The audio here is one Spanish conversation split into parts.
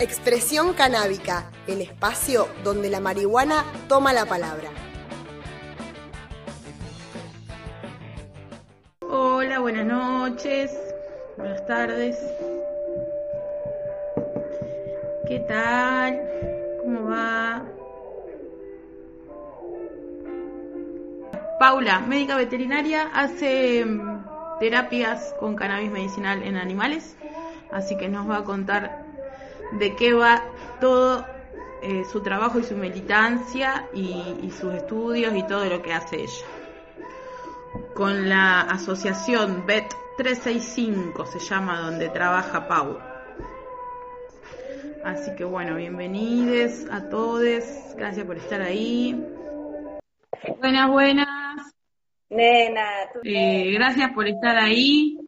Expresión canábica, el espacio donde la marihuana toma la palabra. Hola, buenas noches, buenas tardes. ¿Qué tal? ¿Cómo va? Paula, médica veterinaria, hace mm, terapias con cannabis medicinal en animales, así que nos va a contar de qué va todo eh, su trabajo y su militancia y, y sus estudios y todo lo que hace ella con la asociación BET 365 se llama donde trabaja Pau. Así que bueno, bienvenidos a todos, gracias por estar ahí. Buenas, buenas. Nena, tú Eh, gracias por estar ahí.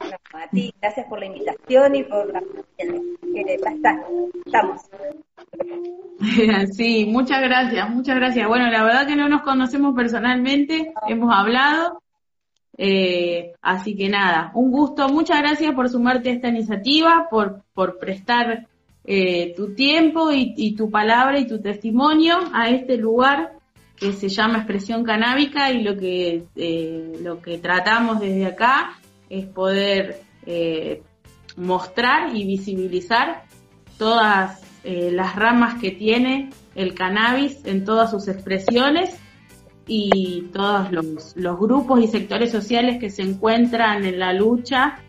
no, a ti, gracias por la invitación y por la que ya está, estamos. Sí, muchas gracias, muchas gracias. Bueno, la verdad que no nos conocemos personalmente, hemos hablado. Eh, así que nada, un gusto, muchas gracias por sumarte a esta iniciativa, por, por prestar eh, tu tiempo y, tu palabra y tu testimonio a este lugar que se llama Expresión Canábica y lo que, eh, lo que tratamos desde acá es poder mostrar y visibilizar todas eh, las ramas que tiene el cannabis en todas sus expresiones y todos los, los grupos y sectores sociales que se encuentran en la lucha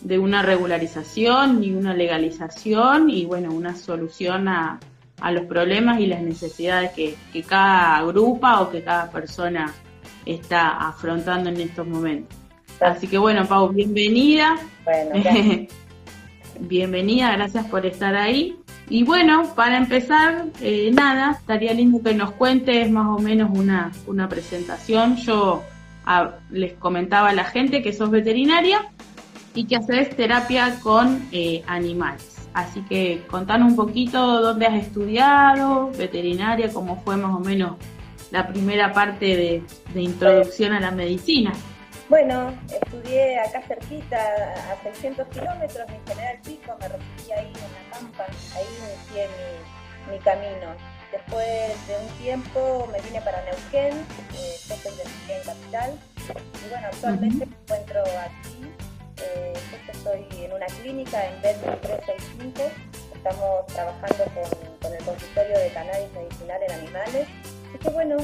de una regularización y una legalización y bueno, una solución a, a los problemas y las necesidades que, que cada grupa o que cada persona está afrontando en estos momentos. Así que bueno, Pau, bienvenida. Bueno. Bienvenida, gracias por estar ahí. Y bueno, para empezar, eh, nada, estaría lindo que nos cuentes más o menos una, una presentación. Yo ah, les comentaba a la gente que sos veterinaria y que haces terapia con eh, animales. Así que contanos un poquito dónde has estudiado, veterinaria, cómo fue más o menos la primera parte de, de introducción a la medicina. Bueno, estudié acá cerquita, a 600 kilómetros, en General Pico, me recibí ahí en La Pampa, ahí inicié mi, mi camino. Después de un tiempo me vine para Neuquén, eh, yo soy de Neuquén Capital, y bueno, actualmente me encuentro aquí, eh, justo estoy en una clínica en BET 365, estamos trabajando con, con el consultorio de cannabis medicinal en animales, así que bueno,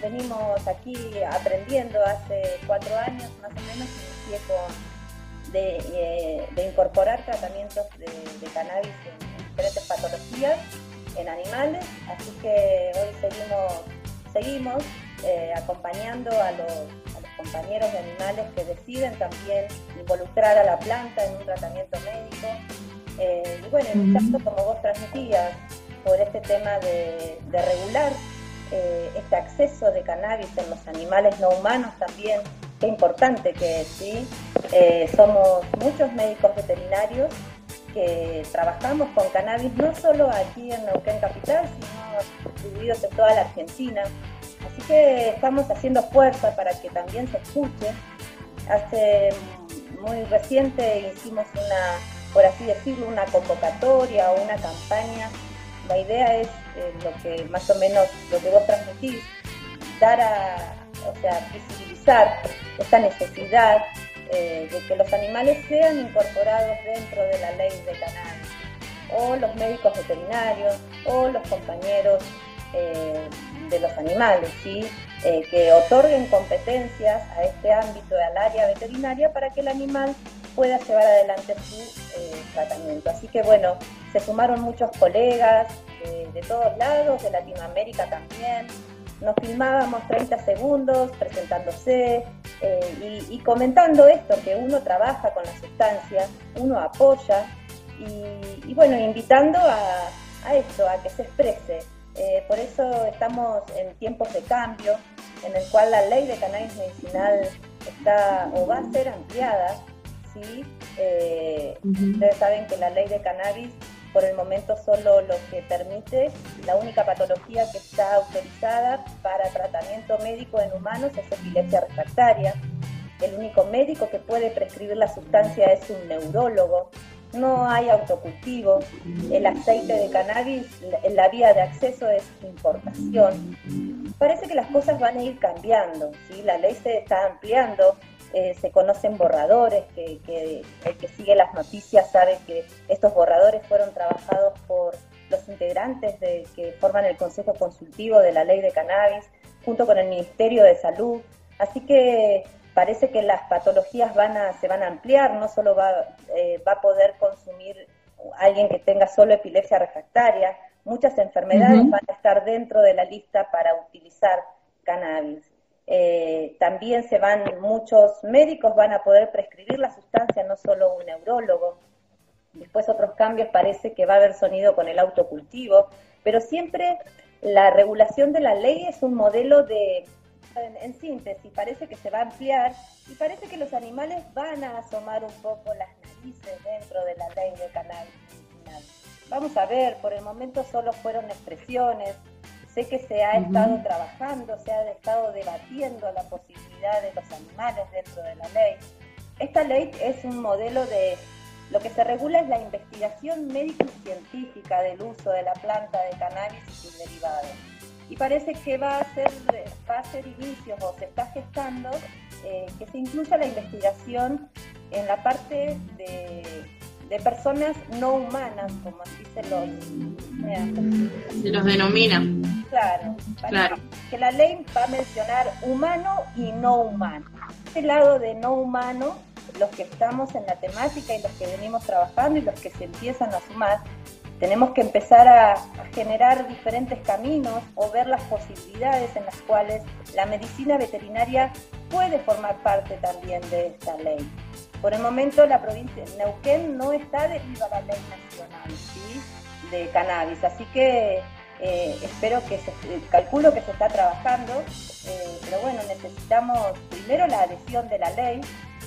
venimos aquí aprendiendo hace cuatro años más o menos, inicié con de, eh, de incorporar tratamientos de, de cannabis en diferentes patologías en animales, así que hoy seguimos, seguimos eh, acompañando a los, a los compañeros de animales que deciden también involucrar a la planta en un tratamiento médico. Eh, y bueno, en mi caso, como vos transmitías, por este tema de, de regular eh, este acceso de cannabis en los animales no humanos también, qué importante que es, ¿sí? Eh, somos muchos médicos veterinarios que trabajamos con cannabis no solo aquí en Neuquén Capital, sino distribuidos en toda la Argentina. Así que estamos haciendo fuerza para que también se escuche. Hace muy reciente hicimos una, por así decirlo, una convocatoria o una campaña la idea es eh, lo que más o menos lo que vos transmitís, dar a, o sea, visibilizar esta necesidad eh, de que los animales sean incorporados dentro de la ley de cannabis, o los médicos veterinarios, o los compañeros eh, de los animales, ¿sí? Que otorguen competencias a este ámbito, al área veterinaria, para que el animal pueda llevar adelante su eh, tratamiento. Así que bueno, se sumaron muchos colegas de, de todos lados, de Latinoamérica también. Nos filmábamos 30 segundos presentándose eh, y, comentando esto, que uno trabaja con la sustancia, uno apoya y, bueno, invitando a, a, esto, a que se exprese. Eh, por eso estamos en tiempos de cambio, en el cual la ley de cannabis medicinal está o va a ser ampliada. ¿Sí? Eh, ustedes saben que la ley de cannabis por el momento solo lo que permite, la única patología que está autorizada para tratamiento médico en humanos es epilepsia refractaria. El único médico que puede prescribir la sustancia es un neurólogo. No hay autocultivo. El aceite de cannabis, la vía de acceso es importación. Parece que las cosas van a ir cambiando. ¿sí? La ley se está ampliando eh, se conocen borradores, que, el que sigue las noticias sabe que estos borradores fueron trabajados por los integrantes de, que forman el Consejo Consultivo de la Ley de Cannabis, junto con el Ministerio de Salud. Así que parece que las patologías van a, se van a ampliar, no solo va, eh, va a poder consumir alguien que tenga solo epilepsia refractaria, muchas enfermedades van a estar dentro de la lista para utilizar cannabis. Eh, también se van, muchos médicos van a poder prescribir la sustancia, no solo un neurólogo. Después otros cambios parece que va a haber sonido con el autocultivo, pero siempre la regulación de la ley es un modelo de, en, síntesis, parece que se va a ampliar y parece que los animales van a asomar un poco las narices dentro de la ley de cannabis Vamos a ver, por el momento solo fueron expresiones, Sé que se ha estado trabajando, se ha estado debatiendo la posibilidad de los animales dentro de la ley. Esta ley es un modelo de lo que se regula es la investigación médico científica del uso de la planta de cannabis y sus derivados. Y parece que va a ser, va a ser inicios o se está gestando eh, que se incluya la investigación en la parte de de personas no humanas, como así se los, se los denomina. Claro, claro. Que la ley va a mencionar humano y no humano. Este lado de no humano, los que estamos en la temática y los que venimos trabajando y los que se empiezan a sumar, tenemos que empezar a, a, generar diferentes caminos o ver las posibilidades en las cuales la medicina veterinaria puede formar parte también de esta ley. Por el momento la provincia de Neuquén no está debido a la ley nacional de cannabis, así que eh, espero que se, calculo que se está trabajando, eh, pero bueno, necesitamos primero la adhesión de la ley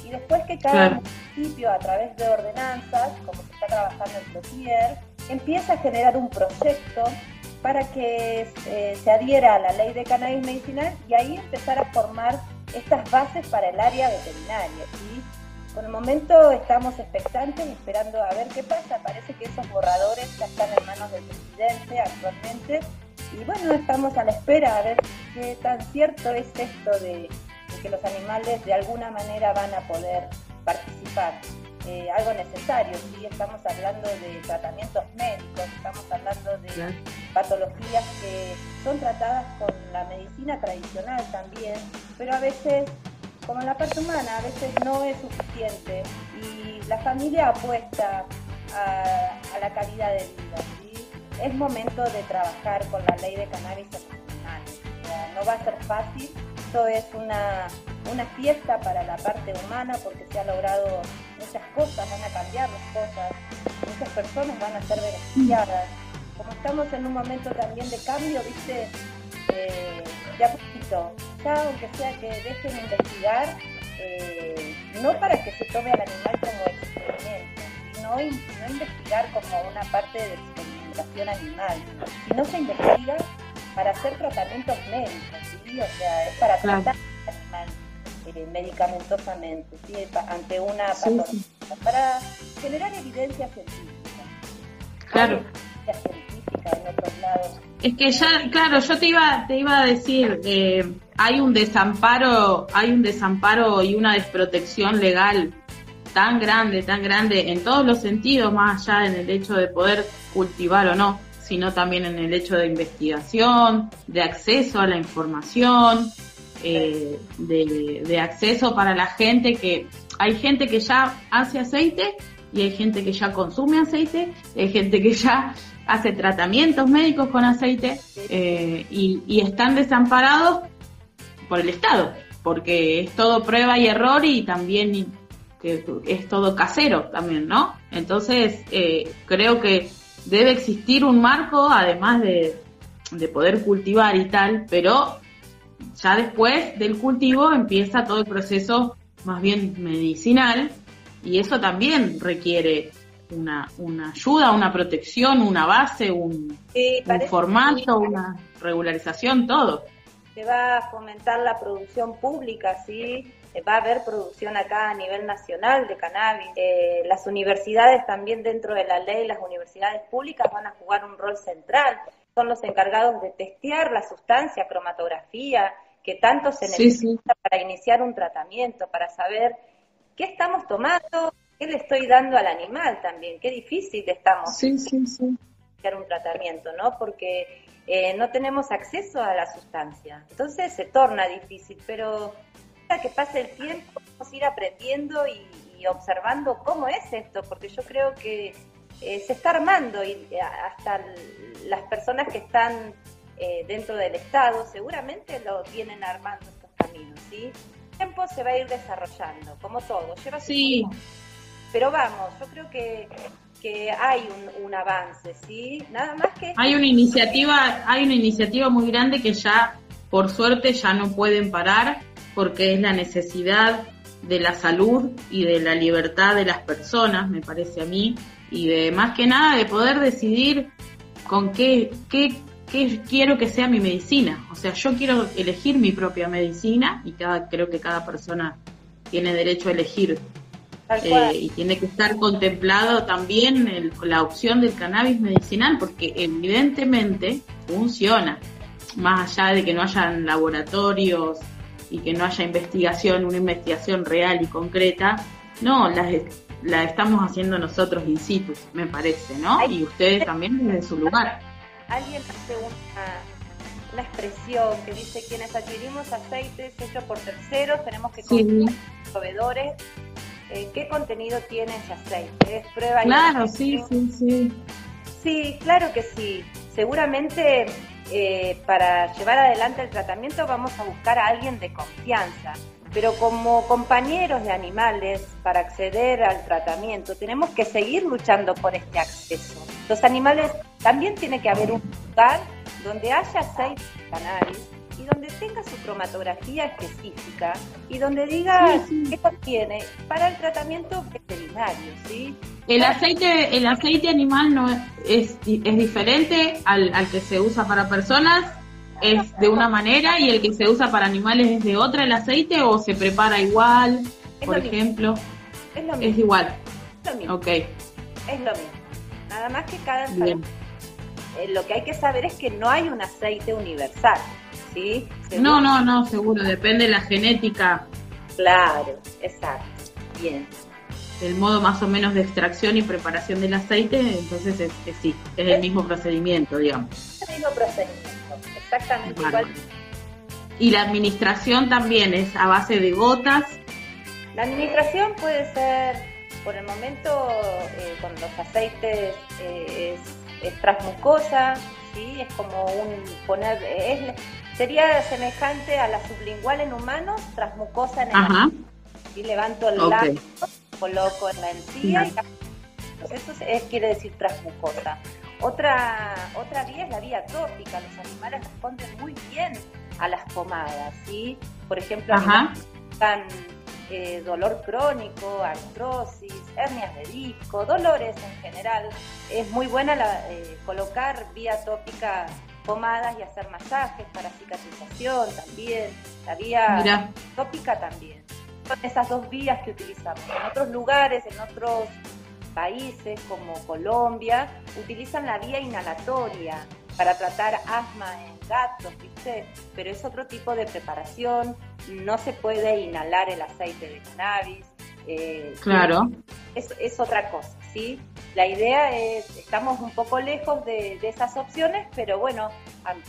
y después que cada municipio a través de ordenanzas, como se está trabajando en Plotier, empiece a generar un proyecto para que se adhiera a la ley de cannabis medicinal y ahí empezar a formar estas bases para el área veterinaria. ¿sí? Por el momento estamos expectantes y esperando a ver qué pasa. Parece que esos borradores ya están en manos del presidente actualmente. Y bueno, estamos a la espera a ver qué tan cierto es esto de, que los animales de alguna manera van a poder participar. Eh, algo necesario, ¿sí? estamos hablando de tratamientos médicos, estamos hablando de patologías que son tratadas con la medicina tradicional también, pero a veces como en la parte humana, a veces no es suficiente y la familia apuesta a, la calidad de vida. Es momento de trabajar con la ley de cannabis medicinal. no va a ser fácil, esto es una, una fiesta para la parte humana porque se ha logrado muchas cosas, van a cambiar las cosas, muchas personas van a ser beneficiadas. Como estamos en un momento también de cambio, viste, eh, ya poquito, ya aunque sea que dejen investigar, eh, no para que se tome al animal como experimento, sino no investigar como una parte de experimentación animal, sino se investiga para hacer tratamientos médicos, ¿sí? o sea, es para tratar al animal eh, medicamentosamente, ¿sí? ante una patología, para generar evidencia científica. Claro. Científica en otros lados es que ya, claro, yo te iba, te iba a decir, eh, hay un desamparo, hay un desamparo y una desprotección legal tan grande, tan grande en todos los sentidos, más allá en el hecho de poder cultivar o no, sino también en el hecho de investigación, de acceso a la información, eh, de, acceso para la gente que hay gente que ya hace aceite y hay gente que ya consume aceite, hay gente que ya hace tratamientos médicos con aceite eh, y, están desamparados por el Estado, porque es todo prueba y error y también que es todo casero también, ¿no? Entonces, eh, creo que debe existir un marco, además de, de poder cultivar y tal, pero ya después del cultivo empieza todo el proceso más bien medicinal y eso también requiere una, una ayuda, una protección, una base, un, un formato, una regularización, todo. Se va a fomentar la producción pública, ¿sí? Va a haber producción acá a nivel nacional de cannabis. Eh, las universidades también dentro de la ley, las universidades públicas van a jugar un rol central. Son los encargados de testear la sustancia, cromatografía, que tanto se necesita para iniciar un tratamiento, para saber qué estamos tomando, qué le estoy dando al animal también, qué difícil estamos sí, sí, sí. iniciar un tratamiento, ¿no? Porque eh, no tenemos acceso a la sustancia. Entonces se torna difícil, pero que pase el tiempo vamos a ir aprendiendo y, observando cómo es esto, porque yo creo que eh, se está armando y eh, hasta las personas que están eh, dentro del Estado seguramente lo vienen armando estos caminos, ¿sí? El tiempo se va a ir desarrollando, como todo, lleva sí. Pero vamos, yo creo que, que hay un, un, avance, ¿sí? Nada más que... Hay una iniciativa, hay una iniciativa muy grande que ya, por suerte, ya no pueden parar, porque es la necesidad de la salud y de la libertad de las personas, me parece a mí, y de más que nada de poder decidir con qué, qué qué quiero que sea mi medicina. O sea, yo quiero elegir mi propia medicina y cada, creo que cada persona tiene derecho a elegir. Eh, y tiene que estar contemplado también el, la opción del cannabis medicinal, porque evidentemente funciona. Más allá de que no hayan laboratorios y que no haya investigación, una investigación real y concreta, no, la, la estamos haciendo nosotros in situ, me parece, ¿no? Y ustedes también desde su lugar. alguien hace una, una expresión que dice quienes adquirimos aceites hechos por terceros tenemos que sí. proveedores eh, qué contenido tiene ese aceite es prueba claro sí sí sí. Sí claro que sí. Seguramente eh, para llevar adelante el tratamiento vamos a buscar a alguien de confianza pero como compañeros de animales, para acceder al tratamiento, tenemos que seguir luchando por este acceso. Los animales también tiene que haber un lugar donde haya de cannabis y donde tenga su cromatografía específica y donde diga qué contiene para el tratamiento veterinario, ¿sí? El aceite, el aceite animal no es, es diferente al, al que se usa para personas es de una manera y el que se usa para animales es de otra el aceite o se prepara igual, por ejemplo. Es lo mismo. Es igual. Es lo mismo. Ok. Es lo mismo. Nada más que cada eh, lo que hay que saber es que no hay un aceite universal, ¿sí? No, no, no, seguro, depende de la genética. Claro, exacto. Bien. El modo más o menos de extracción y preparación del aceite, entonces es, sí, es el mismo procedimiento, digamos. Es el mismo procedimiento exactamente igual. Y la administración también es a base de gotas. La administración puede ser, por el momento, eh, con los aceites eh, es, transmucosa, ¿sí? es como un poner, es, sería semejante a la sublingual en humanos, transmucosa en el Y levanto el okay. Coloco en la encía y eso es, quiere decir transmucosa. Otra, otra vía es la vía tópica. Los animales responden muy bien a las pomadas, ¿sí? Por ejemplo, dan eh, dolor crónico, artrosis, hernias de disco, dolores en general. Es muy buena la, eh, colocar vía tópica pomadas y hacer masajes para cicatrización también. La vía tópica también. Son esas dos vías que utilizamos. En otros lugares, en otros países como Colombia utilizan la vía inhalatoria para tratar asma en gatos, ¿viste? Pero es otro tipo de preparación, no se puede inhalar el aceite de cannabis. Eh, claro. Es, es, otra cosa, ¿sí? La idea es, estamos un poco lejos de, de esas opciones, pero bueno,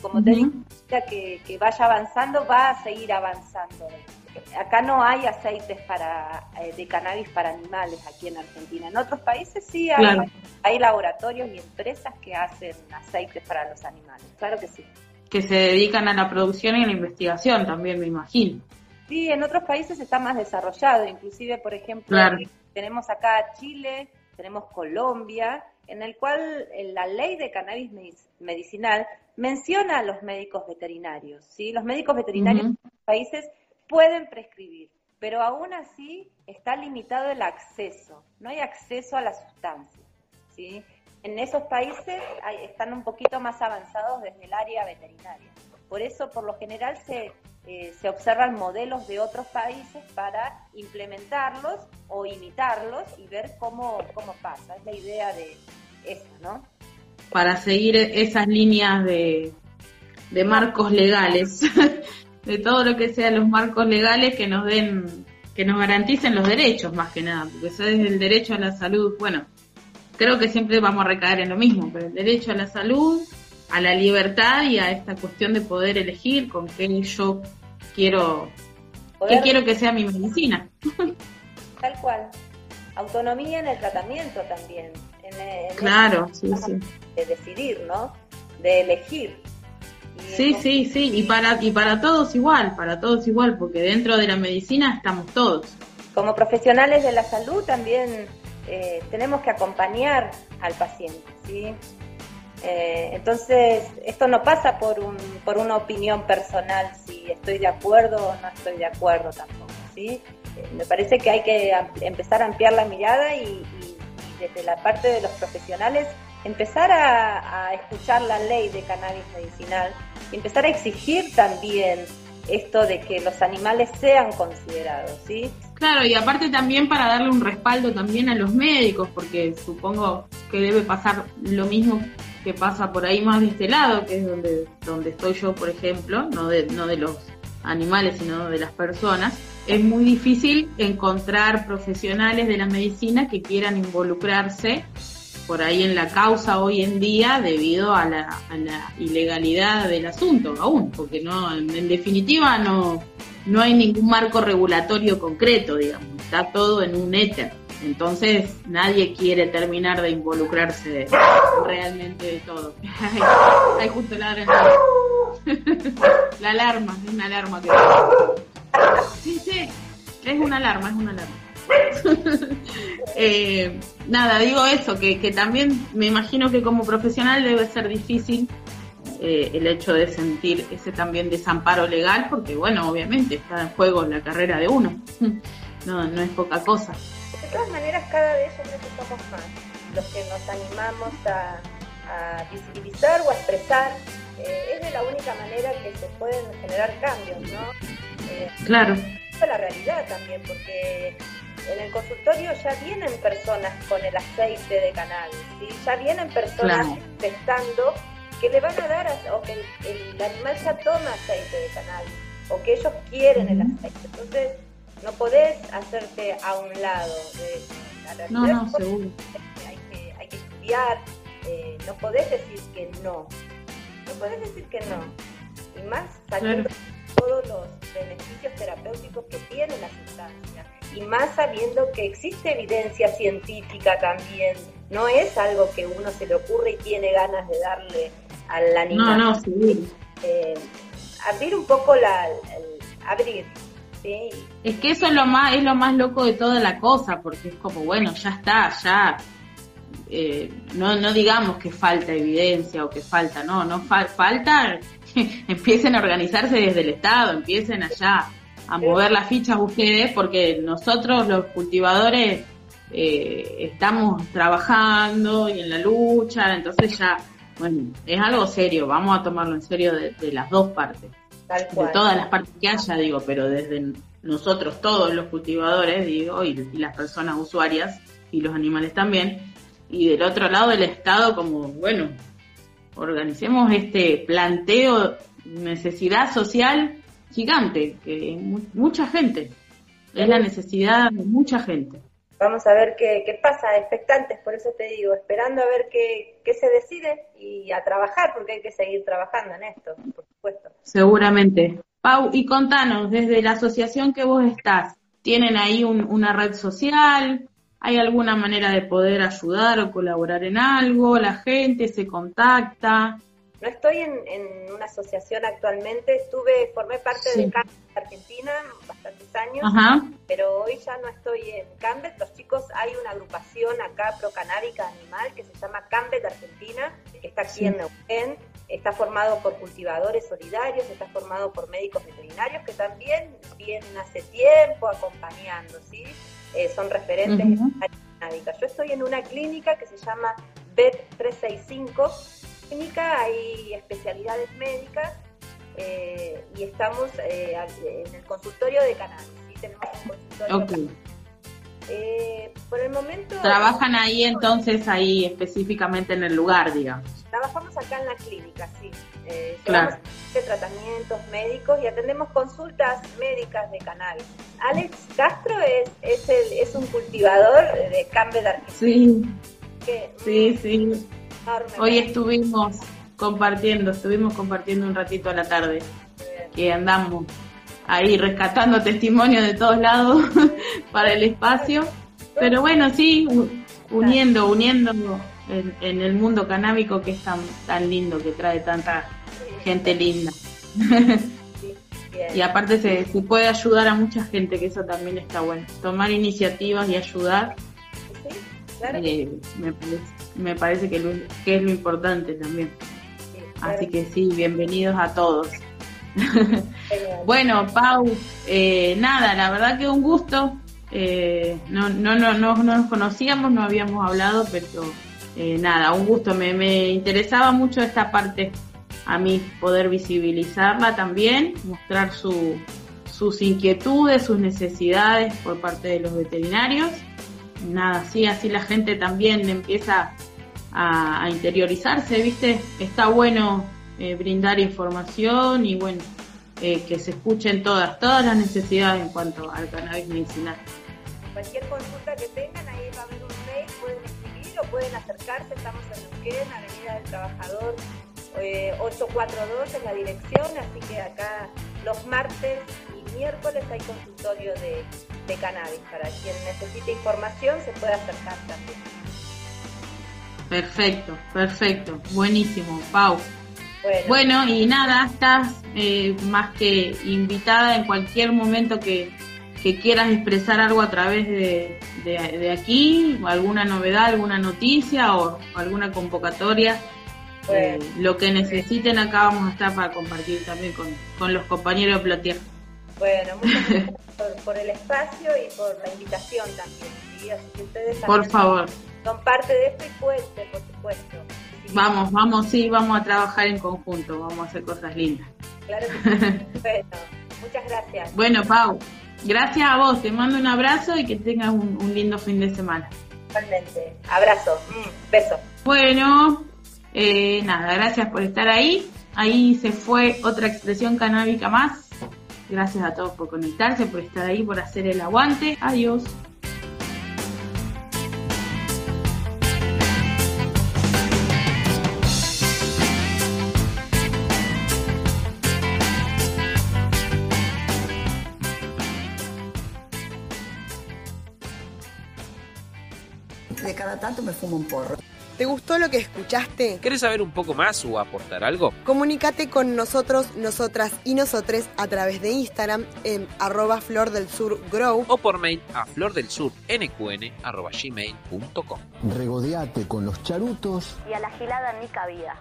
como te digo, que, que vaya avanzando, va a seguir avanzando acá no hay aceites para eh, de cannabis para animales aquí en Argentina. En otros países sí hay, laboratorios y empresas que hacen aceites para los animales. Claro que sí. Que se dedican a la producción y a la investigación también, me imagino. Sí, en otros países está más desarrollado, inclusive, por ejemplo, Claro. tenemos acá Chile, tenemos Colombia, en el cual eh, la ley de cannabis medic- medicinal menciona a los médicos veterinarios, ¿sí? Los médicos veterinarios Ujú. en los países pueden prescribir, pero aún así está limitado el acceso, no hay acceso a la sustancia, ¿sí? En esos países están un poquito más avanzados desde el área veterinaria. Por eso, por lo general, se, eh, se observan modelos de otros países para implementarlos o imitarlos y ver cómo, cómo pasa. Es la idea de eso, ¿no? para seguir esas líneas de, de marcos legales, de todo lo que sean los marcos legales que nos den, que nos garanticen los derechos más que nada, porque eso es el derecho a la salud, bueno, creo que siempre vamos a recaer en lo mismo, pero el derecho a la salud, a la libertad y a esta cuestión de poder elegir con qué yo quiero, qué quiero que sea mi medicina. Tal cual. Autonomía en el tratamiento también. En, en Claro, sí, sí. De decidir, ¿no? De elegir. Sí, sí, sí, y para, y para todos igual, para todos igual, porque dentro de la medicina estamos todos. Como profesionales de la salud también eh, tenemos que acompañar al paciente, ¿sí? Eh, entonces, esto no pasa por, un, por una opinión personal, si estoy de acuerdo o no estoy de acuerdo tampoco, ¿sí? Eh, me parece que hay que empezar a ampliar la mirada y, y- y desde la parte de los profesionales empezar a, escuchar la ley de cannabis medicinal y empezar a exigir también esto de que los animales sean considerados, ¿sí? Claro, y aparte también para darle un respaldo también a los médicos, porque supongo que debe pasar lo mismo que pasa por ahí más de este lado, que es donde, donde estoy yo, por ejemplo, no de, no de los animales, sino de las personas. Es muy difícil encontrar profesionales de la medicina que quieran involucrarse por ahí en la causa hoy en día debido a la, a la ilegalidad del asunto aún, porque no, en, definitiva no, no hay ningún marco regulatorio concreto, digamos, está todo en un éter. Entonces nadie quiere terminar de involucrarse realmente de todo. Ay, ay, justo el- La alarma, es una alarma que... Sí, sí, es una alarma, es una alarma. Eh, nada, digo eso, que, que también me imagino que como profesional debe ser difícil eh, el hecho de sentir ese también desamparo legal, porque bueno, obviamente está en juego la carrera de uno. No, no es poca cosa. De todas maneras, cada vez yo creo que somos más los que nos animamos a, a visibilizar o a expresar. Eh, es de la única manera que se pueden generar cambios, ¿no? Eh, Claro, la realidad también, porque en el consultorio ya vienen personas con el aceite de cannabis, ¿sí? ya vienen personas Claro. testando que le van a dar, a- o que el, el animal ya toma aceite de cannabis, o que ellos quieren el aceite. Entonces, no podés hacerte a un lado de no, no, seguro. hay que, hay que estudiar, eh, no podés decir que no, no podés decir que no, y más sabiendo todos los beneficios terapéuticos que tiene la sustancia, y más sabiendo que existe evidencia científica también, no es algo que uno se le ocurre y tiene ganas de darle al No, animal. no, seguro. Eh, abrir un poco la, el- abrir, ¿sí? Es que eso es lo más, es lo más loco de toda la cosa, porque es como, bueno, ya está, ya eh, no, no digamos que falta evidencia o que falta, no, no fa- falta, empiecen a organizarse desde el Estado, empiecen allá a mover las fichas ustedes, porque nosotros los cultivadores eh, estamos trabajando y en la lucha, entonces ya, bueno, es algo serio, vamos a tomarlo en serio de, de las dos partes. Tal de todas las partes que haya, digo, pero desde nosotros todos los cultivadores, digo, y, y las personas usuarias y los animales también, y del otro lado el Estado como, bueno, organicemos este planteo, necesidad social gigante, que mu- mucha gente, es la necesidad de mucha gente. Vamos a ver qué, qué pasa, expectantes, por eso te digo, esperando a ver qué, qué se decide y a trabajar, porque hay que seguir trabajando en esto, por supuesto. Seguramente. Pau, y contanos, desde la asociación que vos estás, ¿tienen ahí un- una red social? ¿Hay alguna manera de poder ayudar o colaborar en algo? ¿La gente se contacta? No estoy en, en una asociación actualmente, estuve, formé parte Sí. de Cannabis Argentina bastantes años, Ajá. pero hoy ya no estoy en Cambet. Los chicos, hay una agrupación acá procanábica animal que se llama Cambet Argentina, que está aquí Sí. en Neuquén. Está formado por cultivadores solidarios, está formado por médicos veterinarios que también vienen hace tiempo acompañando, ¿sí? Eh, son referentes Ujú. en área canábica. Yo estoy en una clínica que se llama BET 365. Clínica hay especialidades médicas eh, y estamos eh, en el consultorio de cannabis. ¿sí? Tenemos un consultorio. Ok. de cannabis. Eh, por el momento Trabajan ahí entonces, ahí específicamente en el lugar, digamos. trabajamos acá en la clínica, sí. Eh, Claro. tratamientos médicos y atendemos consultas médicas de cannabis. Alex Castro es, es, el, es un cultivador de cambio de Argentina. Sí, que- sí, sí. Hoy estuvimos compartiendo, estuvimos compartiendo un ratito a la tarde, que andamos ahí rescatando testimonios de todos lados para el espacio. Pero bueno, sí, uniendo, uniendo en, en el mundo canábico que es tan, tan lindo, que trae tanta gente linda. Y aparte se, se puede ayudar a mucha gente, que eso también está bueno. Tomar iniciativas y ayudar, Sí, claro que eh, me, parece, me parece que, lo- que es lo importante también. Así que sí, bienvenidos a todos. Bueno, Pau, eh, nada, la verdad que un gusto. Eh, no, no, no, no, no nos conocíamos, no habíamos hablado, pero eh, nada, un gusto. Me, me interesaba mucho esta parte a mí, poder visibilizarla también, mostrar su, sus inquietudes, sus necesidades por parte de los veterinarios. Nada, sí, así la gente también empieza a, interiorizarse, ¿viste? Está bueno eh, brindar información y bueno, eh, que se escuchen todas, todas las necesidades en cuanto al cannabis medicinal. Cualquier consulta que tengan, ahí va a haber un mail, pueden escribir o pueden acercarse. Estamos en Neuquén, Avenida del Trabajador eh, 842 es la dirección, así que acá los martes y miércoles hay consultorio de, de cannabis. Para quien necesite información se puede acercar también. Perfecto, perfecto, buenísimo, Pau. Bueno, Bueno, y nada, estás eh, más que invitada en cualquier momento que, que quieras expresar algo a través de, de- de aquí, alguna novedad, alguna noticia o, alguna convocatoria. Eh, lo que necesiten acá vamos a estar para compartir también con, con los compañeros de Plotier. bueno muchas gracias por, por el espacio y por la invitación también. ¿sí? Así que ustedes Por favor, son parte de esto y puente, por supuesto. Vamos, vamos, sí, vamos a trabajar en conjunto, vamos a hacer cosas lindas. Claro que sí. bueno, muchas gracias. Bueno, Pau, gracias a vos, te mando un abrazo y que tengas un, un lindo fin de semana. Igualmente. Abrazo. Mm, beso. Bueno, eh, nada, gracias por estar ahí. Ahí se fue otra expresión canábica más. Gracias a todos por conectarse, por estar ahí, por hacer el aguante. Adiós. Me fumo un porro. ¿Te gustó lo que escuchaste? ¿Querés saber un poco más o aportar algo? Comunícate con nosotros, nosotras y nosotres a través de Instagram en arroba flor del sur grow O por mail a flordelsursnqn.gmail.com Regodeate con los charutos Y a la gilada ni cabida.